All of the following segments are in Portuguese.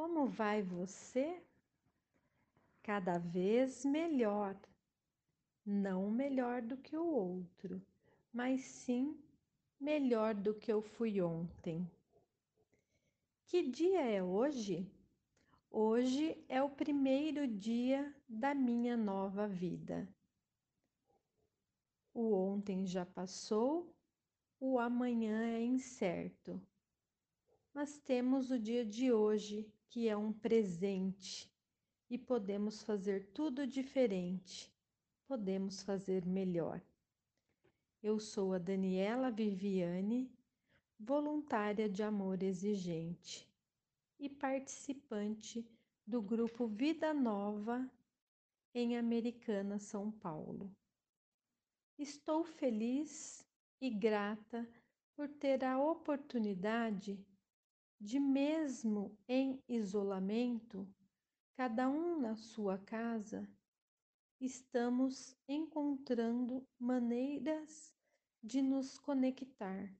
Como vai você? Cada vez melhor. Não melhor do que o outro, mas sim melhor do que eu fui ontem. Que dia é hoje? Hoje é o primeiro dia da minha nova vida. O ontem já passou, o amanhã é incerto. Mas temos o dia de hoje, que é um presente, e podemos fazer tudo diferente, podemos fazer melhor. Eu sou a Daniela Viviane voluntária de amor exigente e participante do grupo Vida Nova em Americana, São Paulo. Estou feliz e grata por ter a oportunidade de, mesmo em isolamento, cada um na sua casa, estamos encontrando maneiras de nos conectar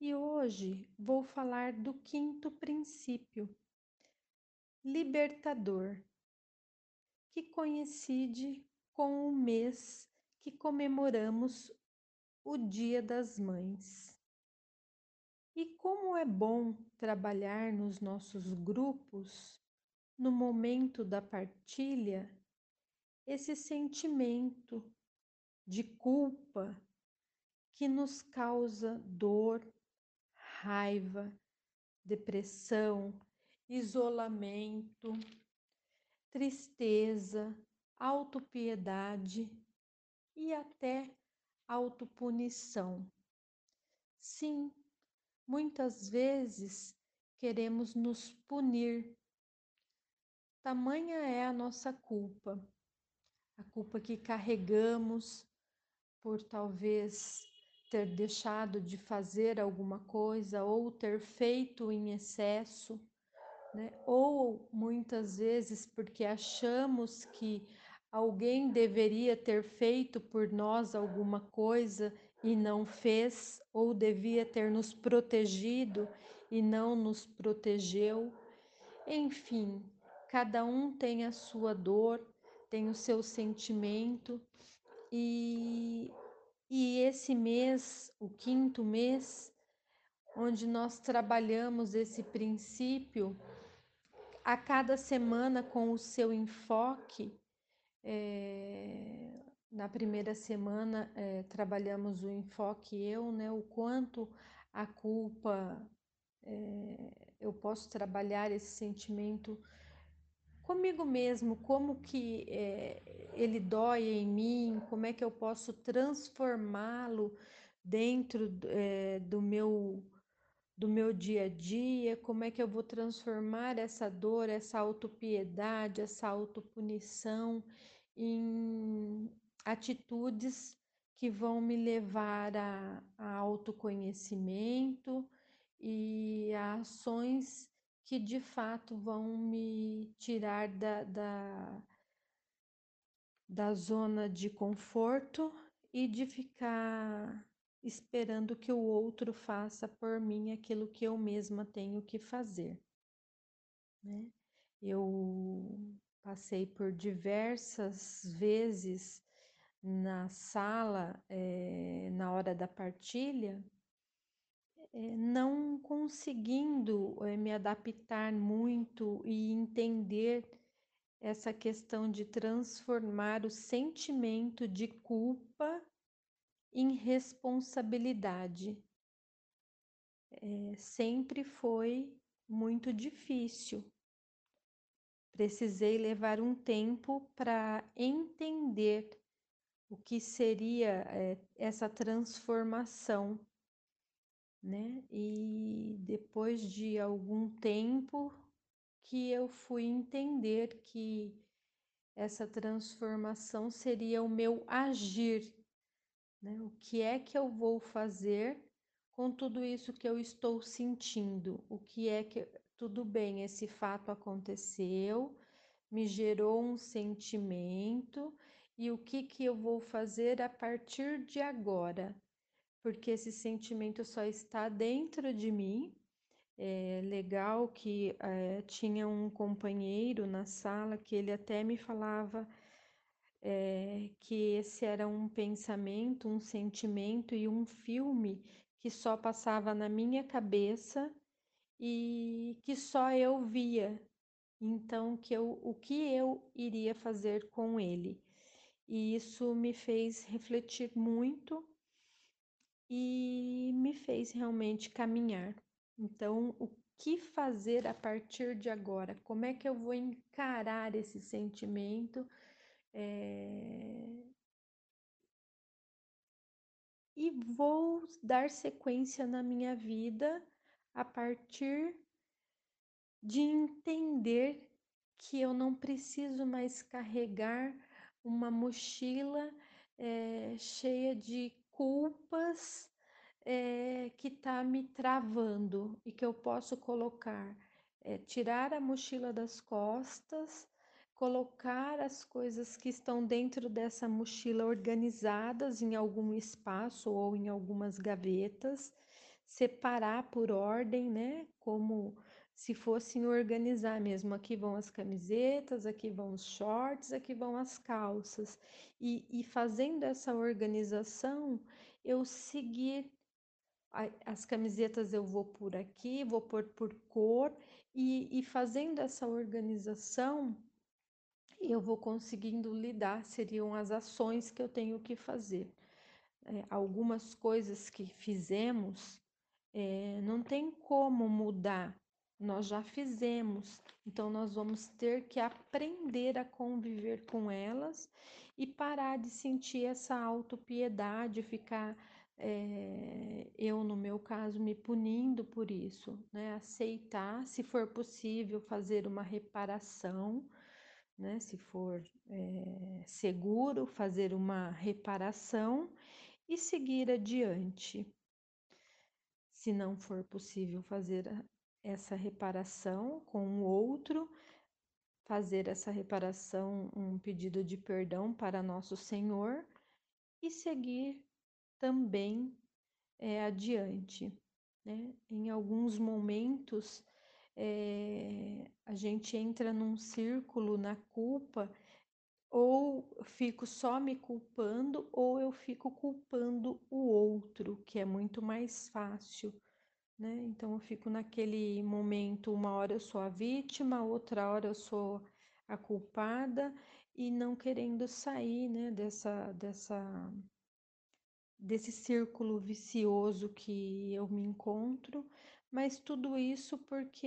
e hoje vou falar do quinto princípio, libertador, que coincide com o mês que comemoramos o Dia das Mães. E como é bom trabalhar nos nossos grupos, no momento da partilha, esse sentimento de culpa que nos causa dor, raiva, depressão, isolamento, tristeza, autopiedade e até autopunição. Sim, muitas vezes queremos nos punir. Tamanha é a nossa culpa, a culpa que carregamos por talvez ter deixado de fazer alguma coisa ou ter feito em excesso, né? ou muitas vezes porque achamos que alguém deveria ter feito por nós alguma coisa e não fez, ou devia ter nos protegido e não nos protegeu. Enfim, cada um tem a sua dor, tem o seu sentimento e e esse mês, o quinto mês, onde nós trabalhamos esse princípio, a cada semana com o seu enfoque, é, na primeira semana é, trabalhamos o enfoque eu, né? O quanto a culpa é, eu posso trabalhar esse sentimento comigo mesmo, como que é, ele dói em mim, como é que eu posso transformá-lo dentro é, do meu do meu dia a dia, como é que eu vou transformar essa dor, essa autopiedade, essa autopunição em atitudes que vão me levar a, a autoconhecimento e a ações que de fato vão me tirar da, da, da zona de conforto e de ficar esperando que o outro faça por mim aquilo que eu mesma tenho que fazer. Né? Eu passei por diversas vezes na sala, é, na hora da partilha, é, não conseguindo é, me adaptar muito e entender essa questão de transformar o sentimento de culpa em responsabilidade. Sempre foi muito difícil. Precisei levar um tempo para entender o que seria é, essa transformação né? E depois de algum tempo que eu fui entender que essa transformação seria o meu agir, né? O que é que eu vou fazer com tudo isso que eu estou sentindo? O que é que tudo bem, esse fato aconteceu, me gerou um sentimento e o que que eu vou fazer a partir de agora? porque esse sentimento só está dentro de mim, é legal que é, tinha um companheiro na sala que ele até me falava é, que esse era um pensamento, um sentimento e um filme que só passava na minha cabeça e que só eu via. Então, que eu, o que eu iria fazer com ele? E isso me fez refletir muito e me fez realmente caminhar. Então, o que fazer a partir de agora? Como é que eu vou encarar esse sentimento? É... E vou dar sequência na minha vida a partir de entender que eu não preciso mais carregar uma mochila é, cheia de culpas é, que está me travando e que eu posso colocar, é, tirar a mochila das costas, colocar as coisas que estão dentro dessa mochila organizadas em algum espaço ou em algumas gavetas, separar por ordem, né? Como se fossem organizar mesmo. Aqui vão as camisetas, aqui vão os shorts, aqui vão as calças. E, e fazendo essa organização, eu seguir. As camisetas eu vou por aqui, vou pôr por cor, e, e fazendo essa organização, eu vou conseguindo lidar, seriam as ações que eu tenho que fazer. É, algumas coisas que fizemos é, não tem como mudar nós já fizemos, então nós vamos ter que aprender a conviver com elas e parar de sentir essa autopiedade, ficar é, eu, no meu caso, me punindo por isso, né? Aceitar, se for possível, fazer uma reparação, né? Se for é, seguro, fazer uma reparação e seguir adiante. Se não for possível fazer essa reparação com o outro, fazer essa reparação, um pedido de perdão para nosso Senhor e seguir também é, adiante. Né? Em alguns momentos, é, a gente entra num círculo na culpa, ou fico só me culpando, ou eu fico culpando o outro, que é muito mais fácil né? Então eu fico naquele momento, uma hora eu sou a vítima, outra hora eu sou a culpada e não querendo sair, né, dessa dessa desse círculo vicioso que eu me encontro, mas tudo isso porque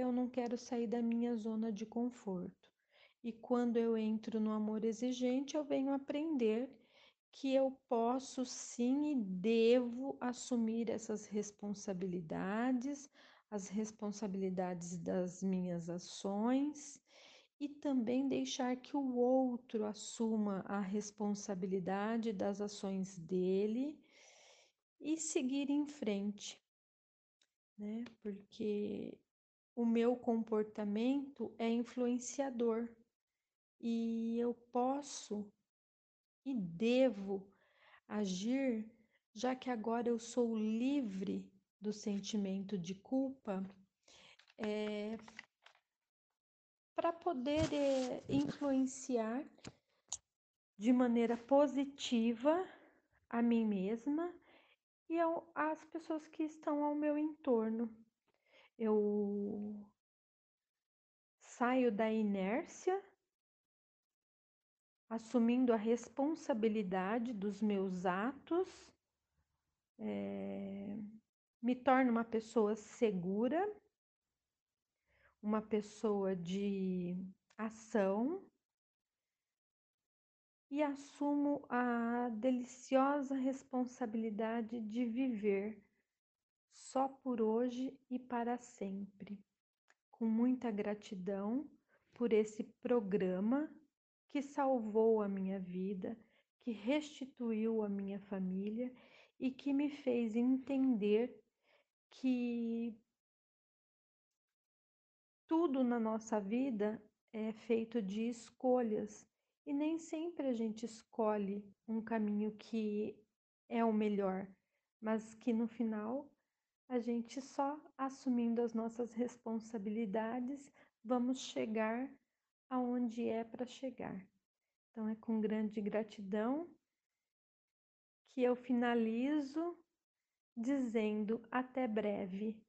eu não quero sair da minha zona de conforto. E quando eu entro no amor exigente, eu venho aprender que eu posso sim e devo assumir essas responsabilidades, as responsabilidades das minhas ações e também deixar que o outro assuma a responsabilidade das ações dele e seguir em frente, né? Porque o meu comportamento é influenciador e eu posso e devo agir, já que agora eu sou livre do sentimento de culpa, é, para poder é, influenciar de maneira positiva a mim mesma e ao, as pessoas que estão ao meu entorno. Eu saio da inércia assumindo a responsabilidade dos meus atos, é, me torno uma pessoa segura, uma pessoa de ação e assumo a deliciosa responsabilidade de viver só por hoje e para sempre. Com muita gratidão por esse programa que salvou a minha vida, que restituiu a minha família e que me fez entender que tudo na nossa vida é feito de escolhas e nem sempre a gente escolhe um caminho que é o melhor, mas que no final a gente só assumindo as nossas responsabilidades vamos chegar aonde é para chegar. Então é com grande gratidão que eu finalizo dizendo até breve.